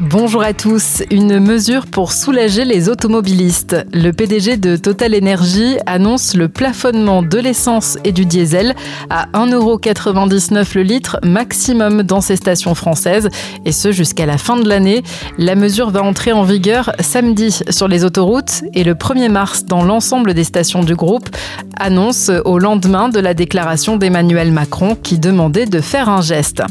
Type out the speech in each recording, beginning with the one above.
Bonjour à tous. Une mesure pour soulager les automobilistes. Le PDG de Total Energy annonce le plafonnement de l'essence et du diesel à 1,99€ le litre maximum dans ces stations françaises, et ce jusqu'à la fin de l'année. La mesure va entrer en vigueur samedi sur les autoroutes et le 1er mars dans l'ensemble des stations du groupe, annonce au lendemain de la déclaration d'Emmanuel Macron qui demandait de faire un geste.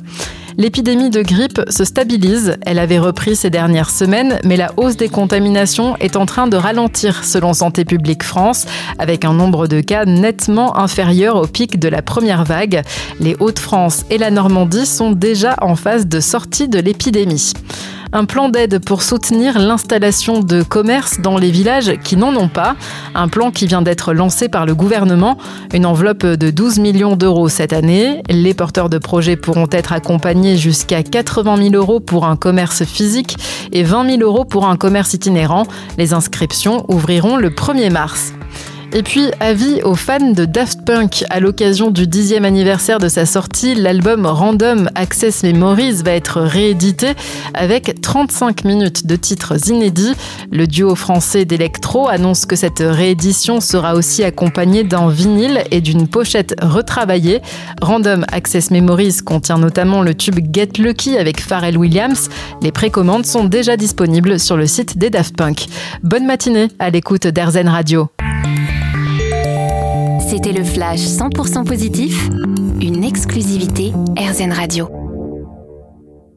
L'épidémie de grippe se stabilise. Elle avait repris ces dernières semaines, mais la hausse des contaminations est en train de ralentir selon Santé publique France, avec un nombre de cas nettement inférieur au pic de la première vague. Les Hauts-de-France et la Normandie sont déjà en phase de sortie de l'épidémie un plan d'aide pour soutenir l'installation de commerces dans les villages qui n'en ont pas. Un plan qui vient d'être lancé par le gouvernement. Une enveloppe de 12 millions d'euros cette année. Les porteurs de projets pourront être accompagnés jusqu'à 80 000 euros pour un commerce physique et 20 000 euros pour un commerce itinérant. Les inscriptions ouvriront le 1er mars. Et puis, avis aux fans de Daft Punk, à l'occasion du dixième anniversaire de sa sortie, l'album Random Access Memories va être réédité avec 35 minutes de titres inédits. Le duo français d'Electro annonce que cette réédition sera aussi accompagnée d'un vinyle et d'une pochette retravaillée. Random Access Memories contient notamment le tube Get Lucky avec Pharrell Williams. Les précommandes sont déjà disponibles sur le site des Daft Punk. Bonne matinée à l'écoute d'Airzen Radio. C'était le flash 100% positif, une exclusivité RZN Radio.